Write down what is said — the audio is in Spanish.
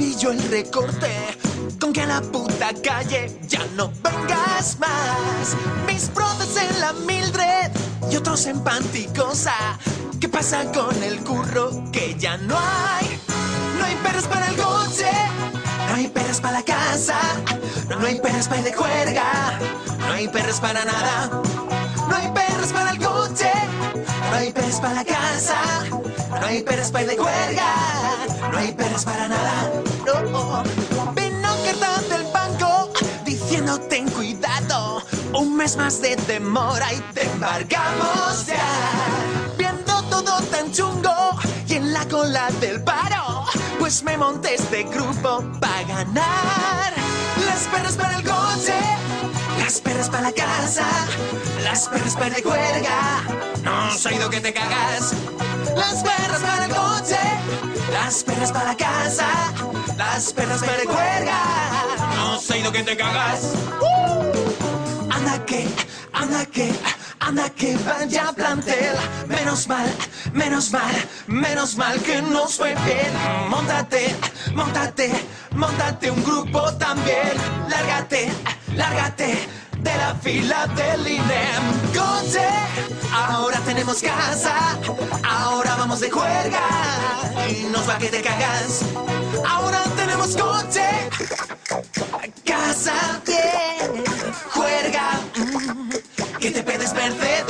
yo el recorte. Con que a la puta calle ya no vengas más. Mis brothers en la Mildred y otros en Panticosa. ¿Qué pasa con el curro? Que ya no hay. No hay perros para el coche. No hay perros para la casa. No hay perros para de juerga. No hay perros para nada. No hay perros para el coche. No hay perros para la casa. No hay perros para de juerga. No hay perros para nada. No. Vino carta del banco diciendo ten cuidado. Un mes más de demora y te embargamos ya. Viendo todo tan chungo y en la cola del paro, pues me monté este grupo para ganar. Las perras para el coche, las perras para la casa, las perras para la juerga. No soy oído que te cagas. Las las perras para casa, las perras para la juerga. No soy oído que te cagas. Anda que, anda que, anda que vaya plantel. Menos mal, menos mal, menos mal que nos fue bien. Móntate, móntate, móntate un grupo también. Lárgate, lárgate de la fila del INEM. Coche, ahora tenemos casa, ahora vamos de juerga nos va que te cagas. Ahora tenemos coche, casa, bien, juerga, que te pedes Mercedes.